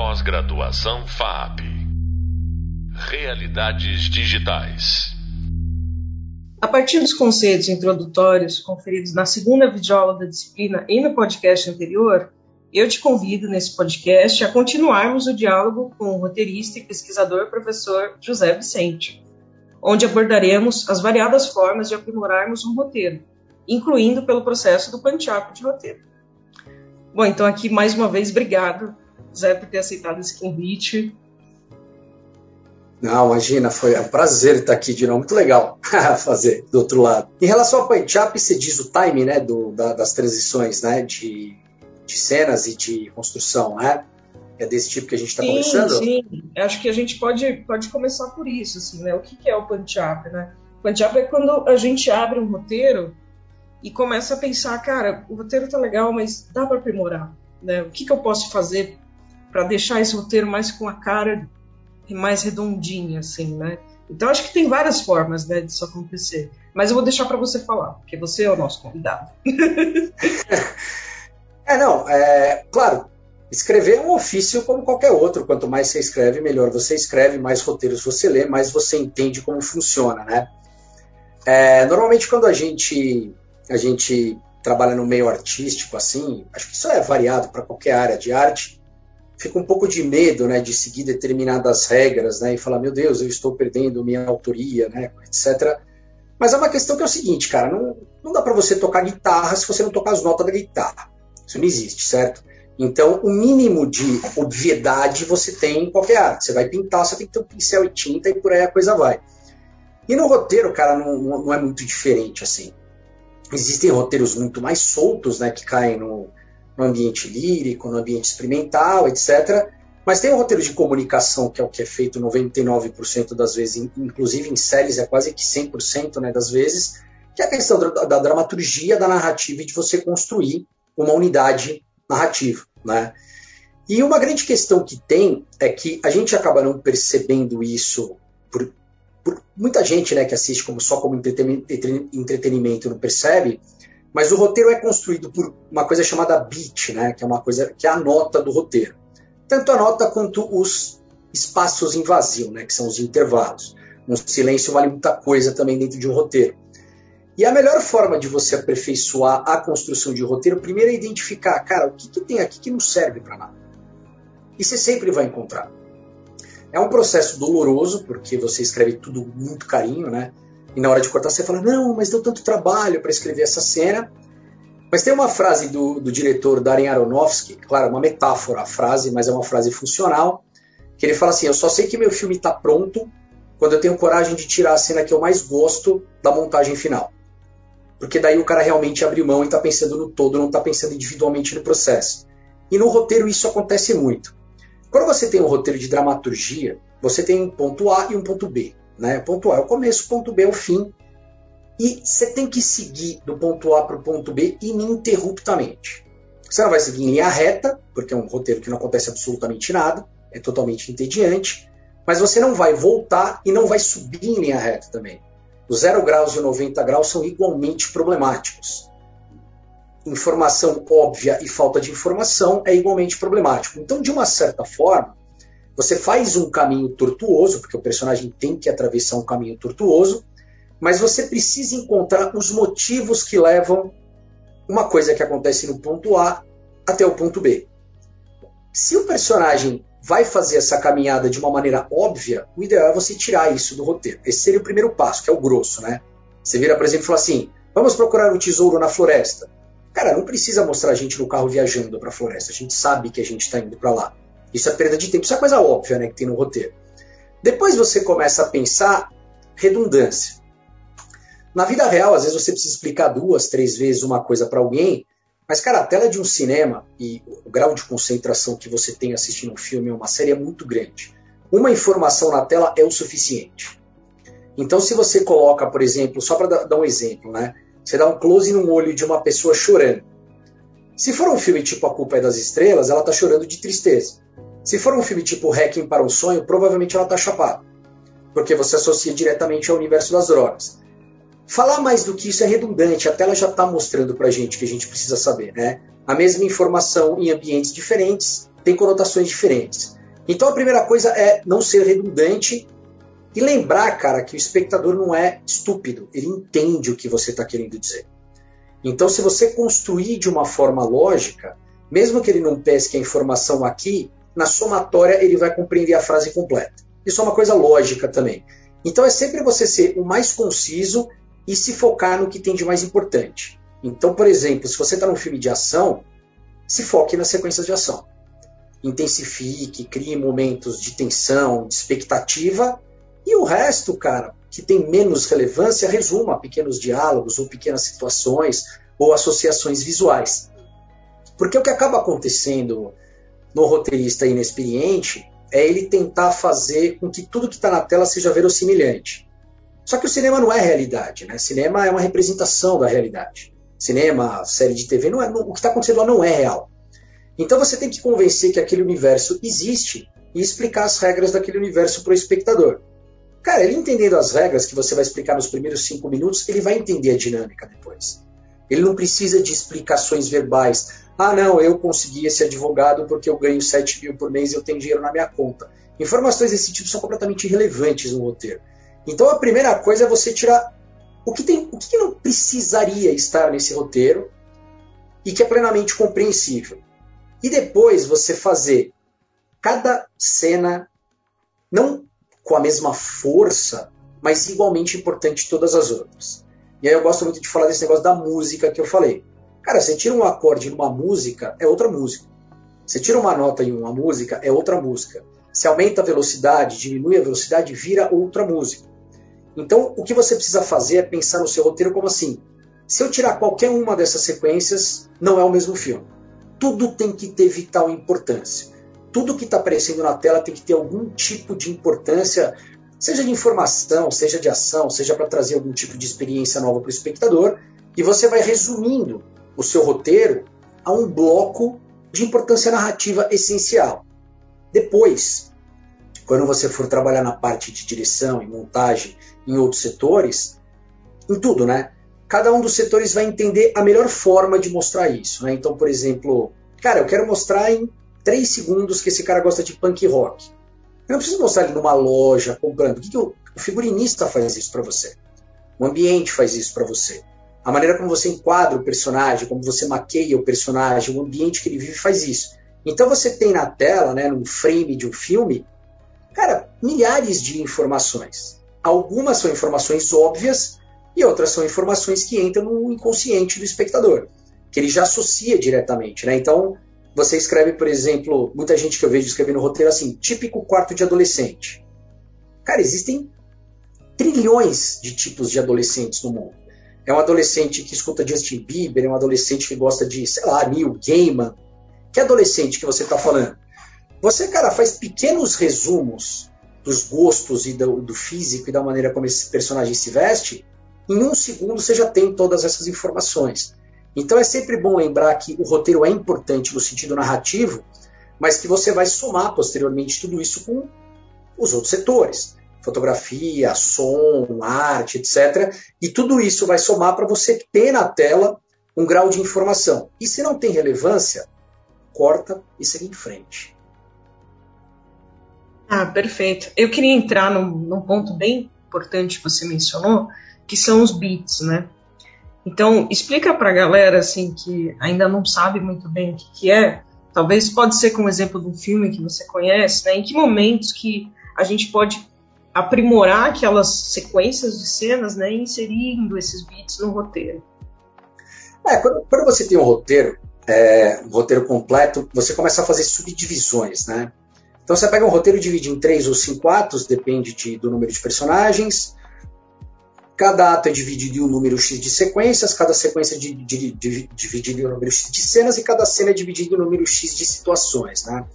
Pós-graduação FAP. Realidades digitais. A partir dos conceitos introdutórios conferidos na segunda videoaula da disciplina e no podcast anterior, eu te convido nesse podcast a continuarmos o diálogo com o roteirista e pesquisador professor José Vicente, onde abordaremos as variadas formas de aprimorarmos um roteiro, incluindo pelo processo do punch-up de roteiro. Bom, então aqui mais uma vez, obrigado, Zé, por ter aceitado esse convite. Não, imagina, foi um prazer estar aqui de novo, muito legal fazer do outro lado. Em relação ao punch-up, você diz o time né, do, da, das transições né, de, de cenas e de construção, né? É desse tipo que a gente está conversando? Sim, acho que a gente pode, pode começar por isso, assim, né? O que, que é o punch-up, né? Punch-up é quando a gente abre um roteiro e começa a pensar, cara, o roteiro tá legal, mas dá para aprimorar, né? O que, que eu posso fazer para deixar esse roteiro mais com a cara mais redondinha, assim, né? Então acho que tem várias formas, né, disso acontecer. Mas eu vou deixar para você falar, porque você é o nosso convidado. é, não, é claro. Escrever é um ofício como qualquer outro. Quanto mais você escreve, melhor você escreve, mais roteiros você lê, mais você entende como funciona, né? É, normalmente quando a gente a gente trabalha no meio artístico, assim, acho que isso é variado para qualquer área de arte, fica um pouco de medo, né, de seguir determinadas regras, né, e falar, meu Deus, eu estou perdendo minha autoria, né, etc. Mas é uma questão que é o seguinte, cara, não, não dá para você tocar guitarra se você não tocar as notas da guitarra. Isso não existe, certo? Então, o mínimo de obviedade você tem em qualquer arte. Você vai pintar, você tem que ter um pincel e tinta e por aí a coisa vai. E no roteiro, cara, não, não é muito diferente assim. Existem roteiros muito mais soltos, né, que caem no, no ambiente lírico, no ambiente experimental, etc. Mas tem um roteiro de comunicação, que é o que é feito 99% das vezes, inclusive em séries é quase que 100% né, das vezes, que é a questão da, da, dramaturgia, da narrativa e de você construir uma unidade narrativa. Né? E uma grande questão que tem é que a gente acaba não percebendo isso por por muita gente né, que assiste como só como entretenimento não percebe, mas o roteiro é construído por uma coisa chamada beat, né, que é uma coisa que é a nota do roteiro. Tanto a nota quanto os espaços em vazio, né, que são os intervalos. Um silêncio vale muita coisa também dentro de um roteiro. E a melhor forma de você aperfeiçoar a construção de roteiro, primeiro é identificar, cara, o que, que tem aqui que não serve para nada. E você sempre vai encontrar. É um processo doloroso, porque você escreve tudo muito carinho, né? E na hora de cortar você fala, não, mas deu tanto trabalho para escrever essa cena. Mas tem uma frase do, do diretor Darren Aronofsky, claro, uma metáfora a frase, mas é uma frase funcional, que ele fala assim, eu só sei que meu filme está pronto quando eu tenho coragem de tirar a cena que eu mais gosto da montagem final. Porque daí o cara realmente abre mão e está pensando no todo, não está pensando individualmente no processo. E no roteiro isso acontece muito. Quando você tem um roteiro de dramaturgia, você tem um ponto A e um ponto B. Né? Ponto A é o começo, ponto B é o fim. E você tem que seguir do ponto A para o ponto B ininterruptamente. Você não vai seguir em linha reta, porque é um roteiro que não acontece absolutamente nada, é totalmente entediante, mas você não vai voltar e não vai subir em linha reta também. Os 0 graus e 90 graus são igualmente problemáticos informação óbvia e falta de informação é igualmente problemático. Então, de uma certa forma, você faz um caminho tortuoso, porque o personagem tem que atravessar um caminho tortuoso, mas você precisa encontrar os motivos que levam uma coisa que acontece no ponto A até o ponto B. Se o personagem vai fazer essa caminhada de uma maneira óbvia, o ideal é você tirar isso do roteiro. Esse seria o primeiro passo, que é o grosso, né? Você vira, por exemplo, e fala assim: vamos procurar um tesouro na floresta. Cara, não precisa mostrar a gente no carro viajando para a floresta. A gente sabe que a gente está indo para lá. Isso é perda de tempo. Isso é coisa óbvia, né, que tem no roteiro. Depois você começa a pensar redundância. Na vida real, às vezes você precisa explicar duas, três vezes uma coisa para alguém, mas, cara, a tela de um cinema e o grau de concentração que você tem assistindo um filme ou uma série é muito grande. Uma informação na tela é o suficiente. Então, se você coloca, por exemplo, só para dar um exemplo, né? Você dá um close no olho de uma pessoa chorando. Se for um filme tipo A Culpa é das Estrelas, ela está chorando de tristeza. Se for um filme tipo Hacking para um Sonho, provavelmente ela está chapada. Porque você associa diretamente ao universo das drogas. Falar mais do que isso é redundante, a tela já está mostrando para a gente que a gente precisa saber. Né? A mesma informação em ambientes diferentes tem conotações diferentes. Então a primeira coisa é não ser redundante e lembrar, cara, que o espectador não é estúpido, ele entende o que você está querendo dizer. Então, se você construir de uma forma lógica, mesmo que ele não pesque a informação aqui, na somatória ele vai compreender a frase completa. Isso é uma coisa lógica também. Então, é sempre você ser o mais conciso e se focar no que tem de mais importante. Então, por exemplo, se você está num filme de ação, se foque nas sequências de ação. Intensifique, crie momentos de tensão, de expectativa, e o resto, cara, que tem menos relevância, resuma pequenos diálogos ou pequenas situações ou associações visuais. Porque o que acaba acontecendo no roteirista inexperiente é ele tentar fazer com que tudo que está na tela seja verossimilhante. Só que o cinema não é realidade, né? Cinema é uma representação da realidade. Cinema, série de TV, não é, não, o que está acontecendo lá não é real. Então você tem que convencer que aquele universo existe e explicar as regras daquele universo para o espectador. Cara, ele entendendo as regras que você vai explicar nos primeiros cinco minutos, ele vai entender a dinâmica depois. Ele não precisa de explicações verbais. Ah, não, eu consegui esse advogado porque eu ganho 7 mil por mês e eu tenho dinheiro na minha conta. Informações desse tipo são completamente irrelevantes no roteiro. Então a primeira coisa é você tirar o que, tem, o que não precisaria estar nesse roteiro e que é plenamente compreensível. E depois você fazer cada cena, não com a mesma força, mas igualmente importante todas as outras. E aí eu gosto muito de falar desse negócio da música que eu falei. Cara, você tira um acorde numa música, é outra música. Você tira uma nota em uma música, é outra música. Se aumenta a velocidade, diminui a velocidade, vira outra música. Então, o que você precisa fazer é pensar no seu roteiro como assim: se eu tirar qualquer uma dessas sequências, não é o mesmo filme. Tudo tem que ter vital importância tudo que está aparecendo na tela tem que ter algum tipo de importância, seja de informação, seja de ação, seja para trazer algum tipo de experiência nova para o espectador, e você vai resumindo o seu roteiro a um bloco de importância narrativa essencial. Depois, quando você for trabalhar na parte de direção e montagem em outros setores, em tudo, né? Cada um dos setores vai entender a melhor forma de mostrar isso. Né? Então, por exemplo, cara, eu quero mostrar em três segundos que esse cara gosta de punk rock. Eu não preciso mostrar ele numa loja comprando. O, que, que o, figurinista faz isso para você? O ambiente faz isso para você. A maneira como você enquadra o personagem, como você maqueia o personagem, o ambiente que ele vive faz isso. Então você tem na tela, né, num frame de um filme, cara, milhares de informações. Algumas são informações óbvias e outras são informações que entram no inconsciente do espectador, que ele já associa diretamente. Né? Então, você escreve, por exemplo, muita gente que eu vejo escrevendo roteiro assim, típico quarto de adolescente. Cara, existem trilhões de tipos de adolescentes no mundo. É um adolescente que escuta Justin Bieber, é um adolescente que gosta de, sei lá, Neil Gaiman. Que adolescente que você está falando? Você, cara, faz pequenos resumos dos gostos e do, do, físico e da maneira como esse personagem se veste. Em um segundo você já tem todas essas informações. Então é sempre bom lembrar que o roteiro é importante no sentido narrativo, mas que você vai somar posteriormente tudo isso com os outros setores. Fotografia, som, arte, etc. E tudo isso vai somar para você ter na tela um grau de informação. E se não tem relevância, corta e segue em frente. Ah, perfeito. Eu queria entrar num, num ponto bem importante que você mencionou, que são os beats, né? Então, explica para a galera assim que ainda não sabe muito bem o que, que, é. Talvez pode ser com um exemplo de um filme que você conhece, né? Em que momentos que a gente pode aprimorar aquelas sequências de cenas, né? Inserindo esses beats no roteiro. É, quando, quando você tem um roteiro, é, um roteiro completo, você começa a fazer subdivisões, né? Então você pega um roteiro e divide em três ou cinco atos, depende de, do número de personagens. Cada ato é dividido em um número X de sequências, cada sequência é dividida em um número X de cenas e cada cena é dividida em um número X de situações. Né?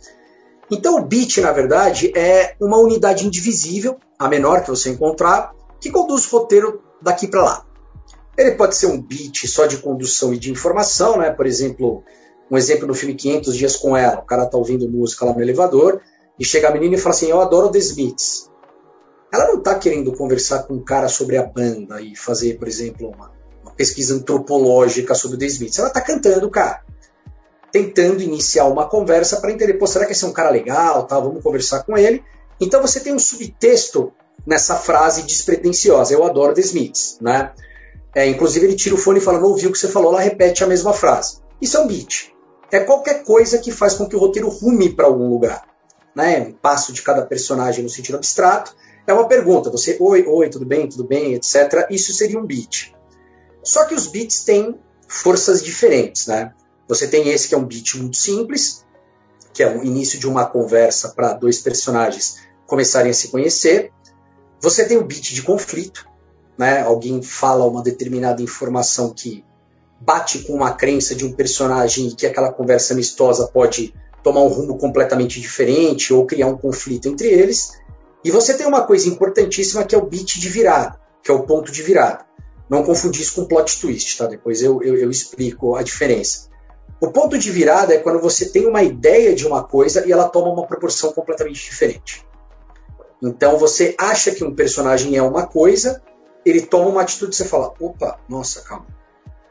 Então o bit, na verdade, é uma unidade indivisível, a menor que você encontrar, que conduz o roteiro daqui para lá. Ele pode ser um bit só de condução e de informação, né? por exemplo, um exemplo no filme 500 Dias com Ela, o cara está ouvindo música lá no elevador, e chega a menina e fala assim, eu adoro The Smiths ela não está querendo conversar com um cara sobre a banda e fazer, por exemplo, uma, uma pesquisa antropológica sobre o The Smiths. Ela está cantando cara. tentando iniciar uma conversa para entender, pô, será que esse é um cara legal, tá? Vamos conversar com ele. Então você tem um subtexto nessa frase despretensiosa. Eu adoro The Smiths, né? É, inclusive ele tira o fone e fala, não ouviu o que você falou, ela repete a mesma frase. Isso é um beat. É qualquer coisa que faz com que o roteiro rume para algum lugar. Né? Um passo de cada personagem no sentido abstrato. É uma pergunta, você, oi, oi, tudo bem, tudo bem, etc. Isso seria um beat. Só que os beats têm forças diferentes, né? Você tem esse que é um beat muito simples, que é o início de uma conversa para dois personagens começarem a se conhecer. Você tem o beat de conflito, né? Alguém fala uma determinada informação que bate com uma crença de um personagem e que aquela conversa amistosa pode tomar um rumo completamente diferente ou criar um conflito entre eles. E você tem uma coisa importantíssima que é o beat de virada, que é o ponto de virada. Não confundir isso com plot twist, tá? Depois eu, eu, eu explico a diferença. O ponto de virada é quando você tem uma ideia de uma coisa e ela toma uma proporção completamente diferente. Então você acha que um personagem é uma coisa, ele toma uma atitude e você fala: opa, nossa, calma.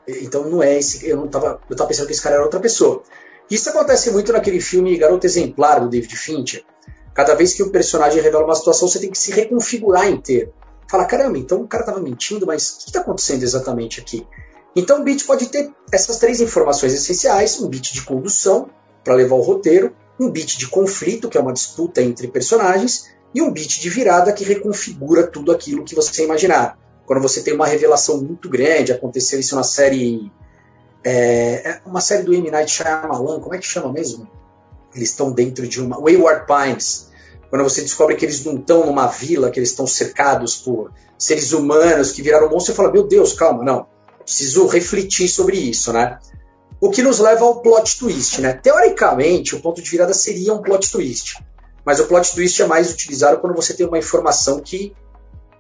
Então não é esse. Eu não tava, eu tava pensando que esse cara era outra pessoa. Isso acontece muito naquele filme Garota Exemplar do David Fincher. Cada vez que o personagem revela uma situação, você tem que se reconfigurar inteiro. Fala, caramba, então o cara estava mentindo, mas o que está acontecendo exatamente aqui? Então o beat pode ter essas três informações essenciais: um beat de condução, para levar o roteiro, um beat de conflito, que é uma disputa entre personagens, e um beat de virada que reconfigura tudo aquilo que você imaginar. Quando você tem uma revelação muito grande, aconteceu isso na série. É, é uma série do M. Night Shyamalan, como é que chama mesmo? Eles estão dentro de uma. Wayward Pines. Quando você descobre que eles não estão numa vila, que eles estão cercados por seres humanos que viraram monstros, você fala: Meu Deus, calma, não. Preciso refletir sobre isso, né? O que nos leva ao plot twist, né? Teoricamente, o ponto de virada seria um plot twist. Mas o plot twist é mais utilizado quando você tem uma informação que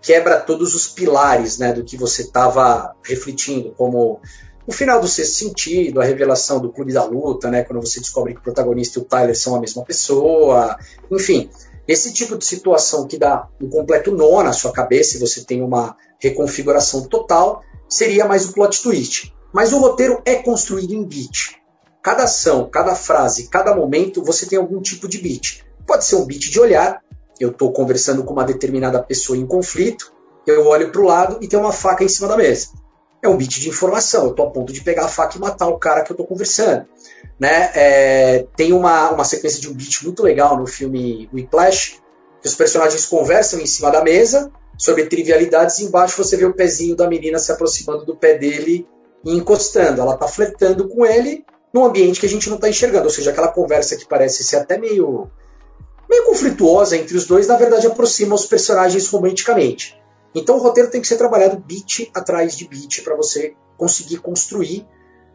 quebra todos os pilares né, do que você estava refletindo, como o final do sexto sentido, a revelação do clube da luta, né, quando você descobre que o protagonista e o Tyler são a mesma pessoa, enfim, esse tipo de situação que dá um completo nó na sua cabeça e você tem uma reconfiguração total, seria mais o plot twist. Mas o roteiro é construído em beat. Cada ação, cada frase, cada momento, você tem algum tipo de beat. Pode ser um beat de olhar, eu estou conversando com uma determinada pessoa em conflito, eu olho para o lado e tem uma faca em cima da mesa. É um bit de informação, eu estou a ponto de pegar a faca e matar o cara que eu estou conversando. Né? É, tem uma, uma sequência de um beat muito legal no filme Whiplash, que os personagens conversam em cima da mesa sobre trivialidades e embaixo você vê o pezinho da menina se aproximando do pé dele e encostando. Ela está flertando com ele num ambiente que a gente não está enxergando, ou seja, aquela conversa que parece ser até meio meio conflituosa entre os dois, na verdade aproxima os personagens romanticamente. Então o roteiro tem que ser trabalhado beat atrás de beat para você conseguir construir.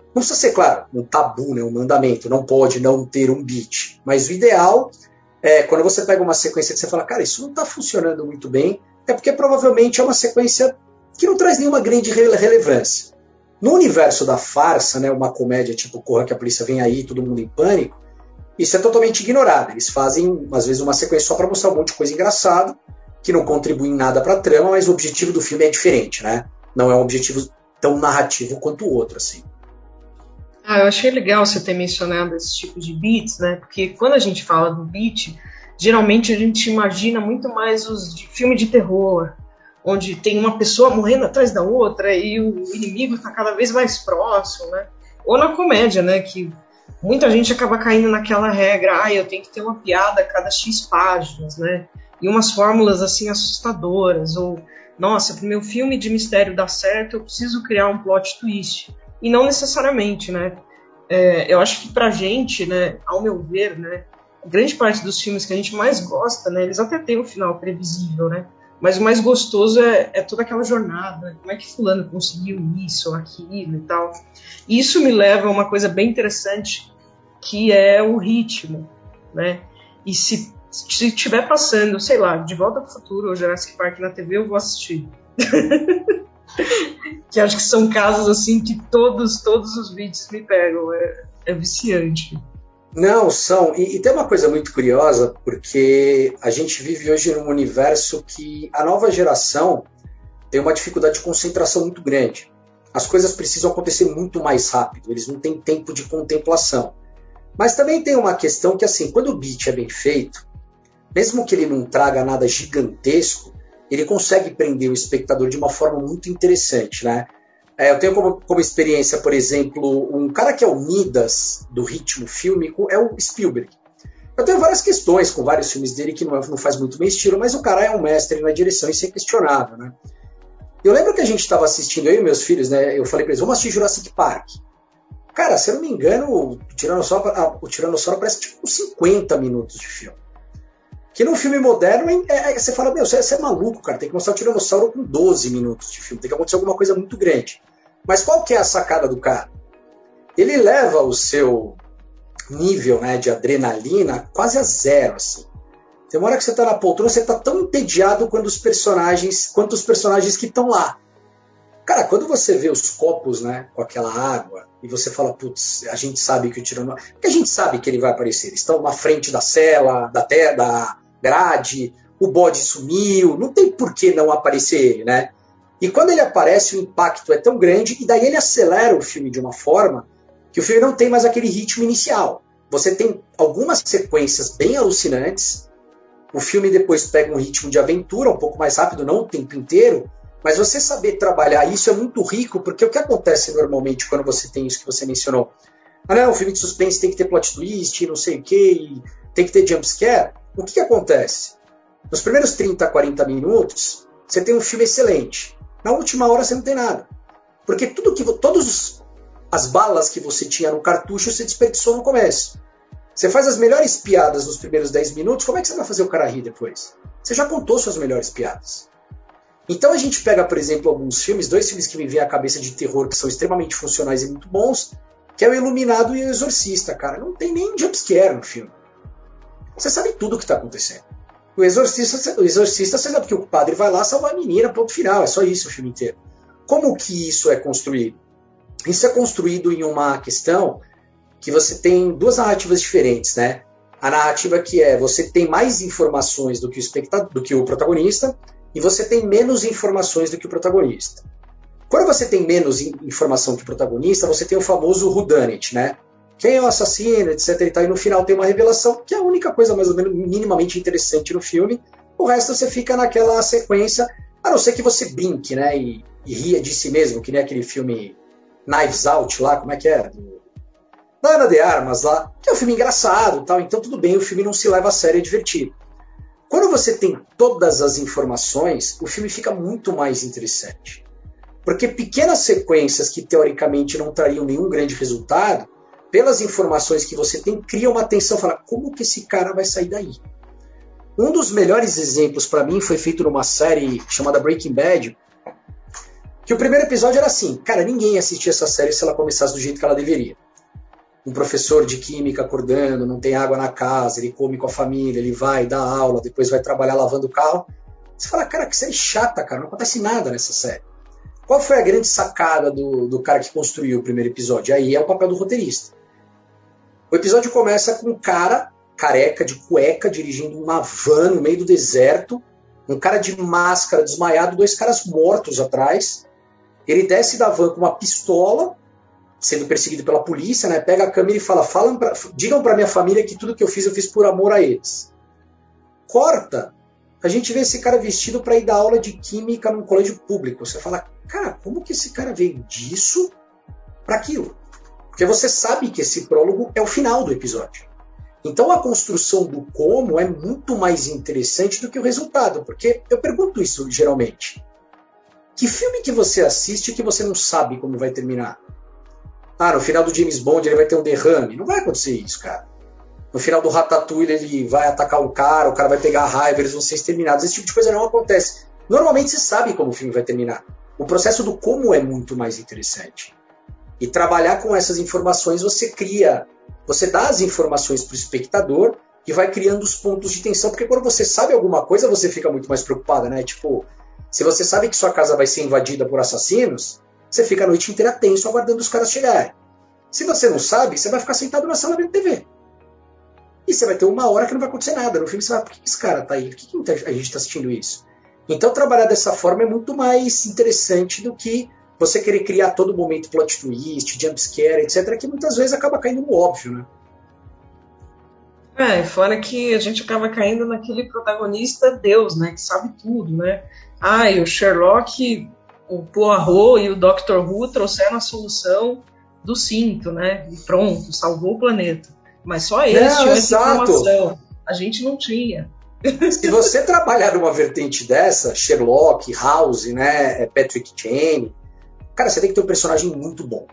Não precisa ser, claro, um tabu, né, um mandamento, não pode não ter um beat. Mas o ideal é quando você pega uma sequência que você fala, cara, isso não está funcionando muito bem, é porque provavelmente é uma sequência que não traz nenhuma grande relevância. No universo da farsa, né, uma comédia tipo Corra que a polícia vem aí, todo mundo em pânico, isso é totalmente ignorado. Eles fazem, às vezes, uma sequência só para mostrar um monte de coisa engraçada, que não contribui em nada para a trama, mas o objetivo do filme é diferente, né? Não é um objetivo tão narrativo quanto o outro, assim. Ah, eu achei legal você ter mencionado esse tipo de beats, né? Porque quando a gente fala do beat, geralmente a gente imagina muito mais os de filme de terror, onde tem uma pessoa morrendo atrás da outra e o inimigo está cada vez mais próximo, né? Ou na comédia, né? Que muita gente acaba caindo naquela regra, ah, eu tenho que ter uma piada a cada X páginas, né? E umas fórmulas assim assustadoras, ou nossa, para o meu filme de mistério dar certo, eu preciso criar um plot twist. E não necessariamente, né? É, eu acho que pra gente, né, ao meu ver, né, grande parte dos filmes que a gente mais gosta, né, eles até têm um final previsível, né? Mas o mais gostoso é, é, toda aquela jornada. Como é que fulano conseguiu isso, aquilo e tal. E isso me leva a uma coisa bem interessante, que é o ritmo, né? E se se estiver passando, sei lá, De Volta para o Futuro ou Jurassic Park na TV, eu vou assistir. que acho que são casos assim que todos, todos os vídeos me pegam. É, é viciante. Não, são. E, e, tem uma coisa muito curiosa, porque a gente vive hoje num universo que a nova geração tem uma dificuldade de concentração muito grande. As coisas precisam acontecer muito mais rápido, eles não têm tempo de contemplação. Mas também tem uma questão que, assim, quando o beat é bem feito, mesmo que ele não traga nada gigantesco, ele consegue prender o espectador de uma forma muito interessante, né? É, eu tenho como, como, experiência, por exemplo, um cara que é o Midas do ritmo fílmico é o Spielberg. Eu tenho várias questões com vários filmes dele que não, é, não faz muito meu estilo, mas o cara é um mestre na direção, isso é questionável, né? Eu lembro que a gente estava assistindo, eu e meus filhos, né? Eu falei para eles, vamos assistir Jurassic Park. Cara, se eu não me engano, o Tiranossauro, o Tiranossauro parece tipo 50 minutos de filme. Que num filme moderno, é, é, você fala, meu, você, você, é maluco, cara, tem que mostrar o Tiranossauro com 12 minutos de filme, tem que acontecer alguma coisa muito grande. Mas qual que é a sacada do cara? Ele leva o seu nível né, de adrenalina quase a zero, assim. Tem uma hora que você está na poltrona, você está tão entediado quanto os personagens, quanto os personagens que estão lá. Cara, quando você vê os copos, né, com aquela água, e você fala, putz, a gente sabe que o Tiranossauro... Porque a gente sabe que ele vai aparecer. Eles estão na frente da cela, da, terra, da grade, o bode sumiu, não tem por que não aparecer ele, né? E quando ele aparece, o impacto é tão grande, e daí ele acelera o filme de uma forma que o filme não tem mais aquele ritmo inicial. Você tem algumas sequências bem alucinantes, o filme depois pega um ritmo de aventura um pouco mais rápido, não o tempo inteiro, mas você saber trabalhar isso é muito rico, porque o que acontece normalmente quando você tem isso que você mencionou? Ah, não, o filme de suspense tem que ter plot twist, não sei o que, tem que ter jumpscare. O que, que acontece? Nos primeiros 30, 40 minutos, você tem um filme excelente. Na última hora você não tem nada. Porque tudo que todas as balas que você tinha no cartucho você desperdiçou no começo. Você faz as melhores piadas nos primeiros 10 minutos, como é que você vai fazer o cara rir depois? Você já contou suas melhores piadas. Então a gente pega, por exemplo, alguns filmes, dois filmes que me vêm à cabeça de terror que são extremamente funcionais e muito bons, que é o Iluminado e o Exorcista, cara. Não tem nem jumpscare no filme. Você sabe tudo o que está acontecendo. O exorcista, o exorcista, você sabe que o padre vai lá salvar a menina, ponto final. É só isso o filme inteiro. Como que isso é construído? Isso é construído em uma questão que você tem duas narrativas diferentes, né? A narrativa que é você tem mais informações do que o espectador, do que o protagonista, e você tem menos informações do que o protagonista. Quando você tem menos informação que o protagonista, você tem o famoso whodunit, né? Quem é o assassino, etc. E, tal, e no final tem uma revelação, que é a única coisa mais ou menos minimamente interessante no filme. O resto você fica naquela sequência, a não ser que você brinque, né? E, e ria de si mesmo, que nem aquele filme Knives Out lá, como é que é? Da Ana de Armas lá, que é um filme engraçado tal, então tudo bem, o filme não se leva a sério, é divertido. Quando você tem todas as informações, o filme fica muito mais interessante. Porque pequenas sequências que teoricamente não trariam nenhum grande resultado, pelas informações que você tem, cria uma tensão, fala, como que esse cara vai sair daí? Um dos melhores exemplos para mim foi feito numa série chamada Breaking Bad, que o primeiro episódio era assim, cara, ninguém ia assistir essa série se ela começasse do jeito que ela deveria. Um professor de química acordando, não tem água na casa, ele come com a família, ele vai dar aula, depois vai trabalhar lavando o carro. Você fala, cara, que série chata, cara, não acontece nada nessa série. Qual foi a grande sacada do, do cara que construiu o primeiro episódio? Aí é o papel do roteirista. O episódio começa com um cara careca de cueca dirigindo uma van no meio do deserto, um cara de máscara desmaiado, dois caras mortos atrás. Ele desce da van com uma pistola, sendo perseguido pela polícia, né? Pega a câmera e fala: Falam pra, digam para minha família que tudo que eu fiz eu fiz por amor a eles. Corta. A gente vê esse cara vestido para ir dar aula de química num colégio público. Você fala, cara, como que esse cara veio disso para aquilo? Porque você sabe que esse prólogo é o final do episódio. Então a construção do como é muito mais interessante do que o resultado, porque eu pergunto isso geralmente. Que filme que você assiste que você não sabe como vai terminar? Ah, no final do James Bond ele vai ter um derrame. Não vai acontecer isso, cara. No final do Ratatouille ele vai atacar o cara, o cara vai pegar a raiva, eles vão ser exterminados. Esse tipo de coisa não acontece. Normalmente você sabe como o filme vai terminar. O processo do como é muito mais interessante. E trabalhar com essas informações, você cria, você dá as informações para o espectador e vai criando os pontos de tensão, porque quando você sabe alguma coisa, você fica muito mais preocupada, né? Tipo, se você sabe que sua casa vai ser invadida por assassinos, você fica a noite inteira tenso aguardando os caras chegarem. Se você não sabe, você vai ficar sentado na sala vendo TV. E você vai ter uma hora que não vai acontecer nada. No filme você vai, por que esse cara tá aí? Por que a gente está assistindo isso? Então trabalhar dessa forma é muito mais interessante do que você querer criar todo momento plot twist, jumpscare, etc., que muitas vezes acaba caindo no óbvio, né? É, fora que a gente acaba caindo naquele protagonista Deus, né? Que sabe tudo, né? Ah, e o Sherlock, o Poirot e o Doctor Who trouxeram a solução do cinto, né? E pronto, salvou o planeta. Mas só eles tinham essa informação. A gente não tinha. Se você trabalhar numa vertente dessa, Sherlock, House, né, é Patrick Jane, cara, você tem que ter um personagem muito bom.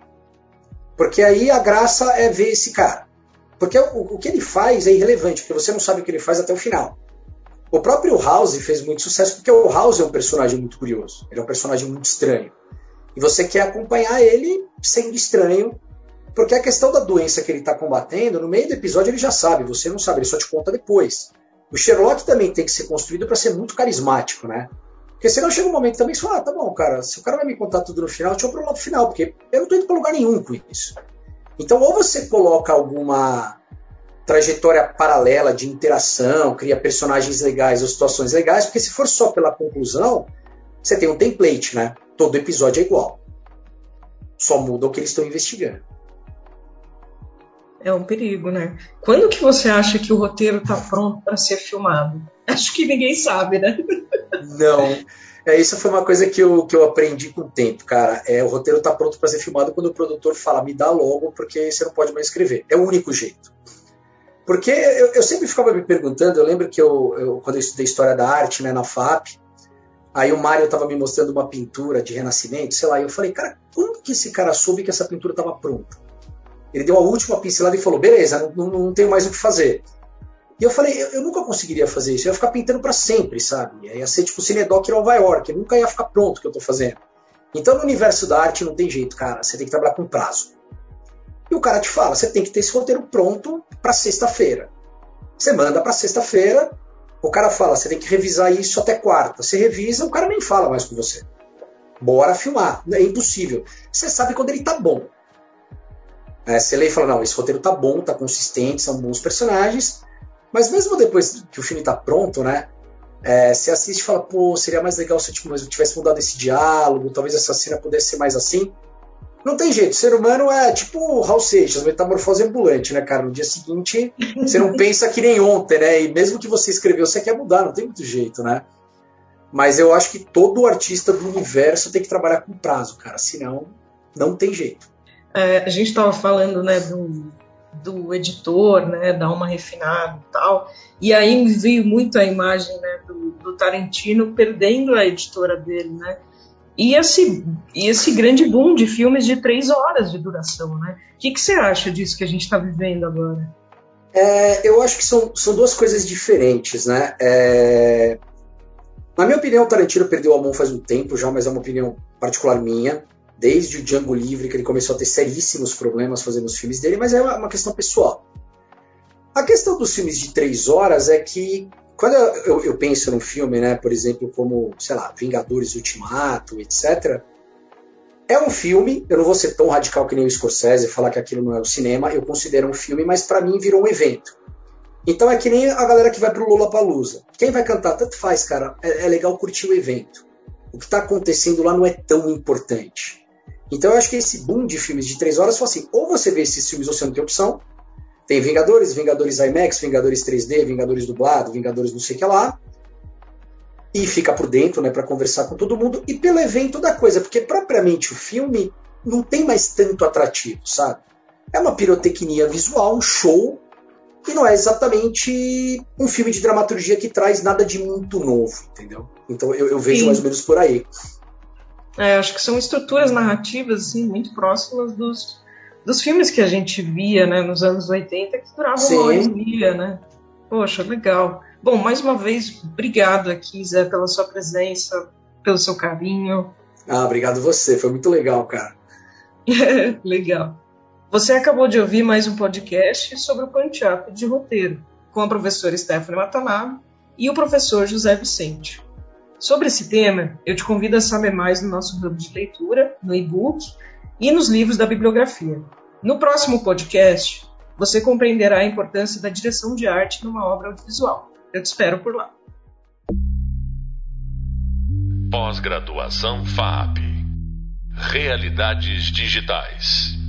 Porque aí a graça é ver esse cara. Porque o, o que ele faz é irrelevante, porque você não sabe o que ele faz até o final. O próprio House fez muito sucesso porque o House é um personagem muito curioso. Ele é um personagem muito estranho. E você quer acompanhar ele sendo estranho, porque a questão da doença que ele está combatendo, no meio do episódio ele já sabe, você não sabe, ele só te conta depois. O Sherlock também tem que ser construído para ser muito carismático, né? Porque senão chega um momento também que você fala, ah, tá bom, cara, se o cara vai me contar tudo no final, deixa eu pro lado final, porque eu não tô indo pra lugar nenhum com isso. Então, ou você coloca alguma trajetória paralela de interação, cria personagens legais ou situações legais, porque se for só pela conclusão, você tem um template, né? Todo episódio é igual. Só muda o que eles estão investigando. É um perigo, né? Quando que você acha que o roteiro está pronto para ser filmado? Acho que ninguém sabe, né? Não. É, isso foi uma coisa que eu, que eu aprendi com o tempo, cara. É, o roteiro está pronto para ser filmado quando o produtor fala, me dá logo, porque você não pode mais escrever. É o único jeito. Porque eu, eu sempre ficava me perguntando, eu lembro que eu, eu, quando eu estudei História da Arte né, na FAP, aí o Mário estava me mostrando uma pintura de renascimento, sei lá, e eu falei, cara, como que esse cara soube que essa pintura estava pronta? Ele deu a última pincelada e falou: beleza, não, não, tenho mais o que fazer. E eu falei: eu, eu nunca conseguiria fazer isso, eu ia ficar pintando para sempre, sabe? Ia ser tipo Cinedoc em Nova York, eu nunca ia ficar pronto o que eu tô fazendo. Então no universo da arte não tem jeito, cara, você tem que trabalhar com prazo. E o cara te fala: você tem que ter esse roteiro pronto para sexta-feira. Você manda para sexta-feira, o cara fala: você tem que revisar isso até quarta. Você revisa, o cara nem fala mais com você. Bora filmar. É impossível. Você sabe quando ele tá bom. É, você lê e fala, não, esse roteiro tá bom, tá consistente, são bons personagens, mas mesmo depois que o filme tá pronto, né, é, você assiste e fala, pô, seria mais legal se tipo, eu tivesse mudado esse diálogo, talvez essa cena pudesse ser mais assim. Não tem jeito, o ser humano é tipo Hal Seixas, metamorfose ambulante, né, cara? No dia seguinte, você não pensa que nem ontem, né? E mesmo que você escreveu, você quer mudar, não tem muito jeito, né? Mas eu acho que todo artista do universo tem que trabalhar com prazo, cara, senão não tem jeito. É, a gente estava falando né, do, do editor, né, dar uma refinada e tal, e aí me veio muito a imagem né, do, do Tarantino perdendo a editora dele, né? E esse, e esse grande boom de filmes de três horas de duração, né? O que, que você acha disso que a gente está vivendo agora? É, eu acho que são, são duas coisas diferentes, né? É, na minha opinião, o Tarantino perdeu a mão faz um tempo já, mas é uma opinião particular minha desde o Django Livre, que ele começou a ter seríssimos problemas fazendo os filmes dele, mas é uma questão pessoal. A questão dos filmes de três horas é que, quando eu, eu, penso num filme, né, por exemplo, como, sei lá, Vingadores Ultimato, etc., é um filme, eu não vou ser tão radical que nem o Scorsese falar que aquilo não é o cinema, eu considero um filme, mas para mim virou um evento. Então é que nem a galera que vai pro Lollapalooza. Quem vai cantar, tanto faz, cara, é, é legal curtir o evento. O que está acontecendo lá não é tão importante. Então eu acho que esse boom de filmes de três horas foi assim: ou você vê esses filmes ou você não tem opção. Tem Vingadores, Vingadores IMAX, Vingadores 3D, Vingadores dublado, Vingadores não sei o que lá. E fica por dentro, né, para conversar com todo mundo. E pelo evento da coisa, porque propriamente o filme não tem mais tanto atrativo, sabe? É uma pirotecnia visual, um show, e não é exatamente um filme de dramaturgia que traz nada de muito novo, entendeu? Então eu, eu vejo Sim. mais ou menos por aí. É, acho que são estruturas narrativas assim, muito próximas dos, dos filmes que a gente via né, nos anos 80, que duravam Sim. uma hora e meia, né? Poxa, legal. Bom, mais uma vez, obrigado aqui, Zé, pela sua presença, pelo seu carinho. Ah, obrigado você, foi muito legal, cara. legal. Você acabou de ouvir mais um podcast sobre o punch-up de roteiro, com a professora Stephanie Matanabe e o professor José Vicente. Sobre esse tema, eu te convido a saber mais no nosso hub de leitura, no e-book e nos livros da bibliografia. No próximo podcast, você compreenderá a importância da direção de arte numa obra audiovisual. Eu te espero por lá. Pós-graduação FAP Realidades Digitais.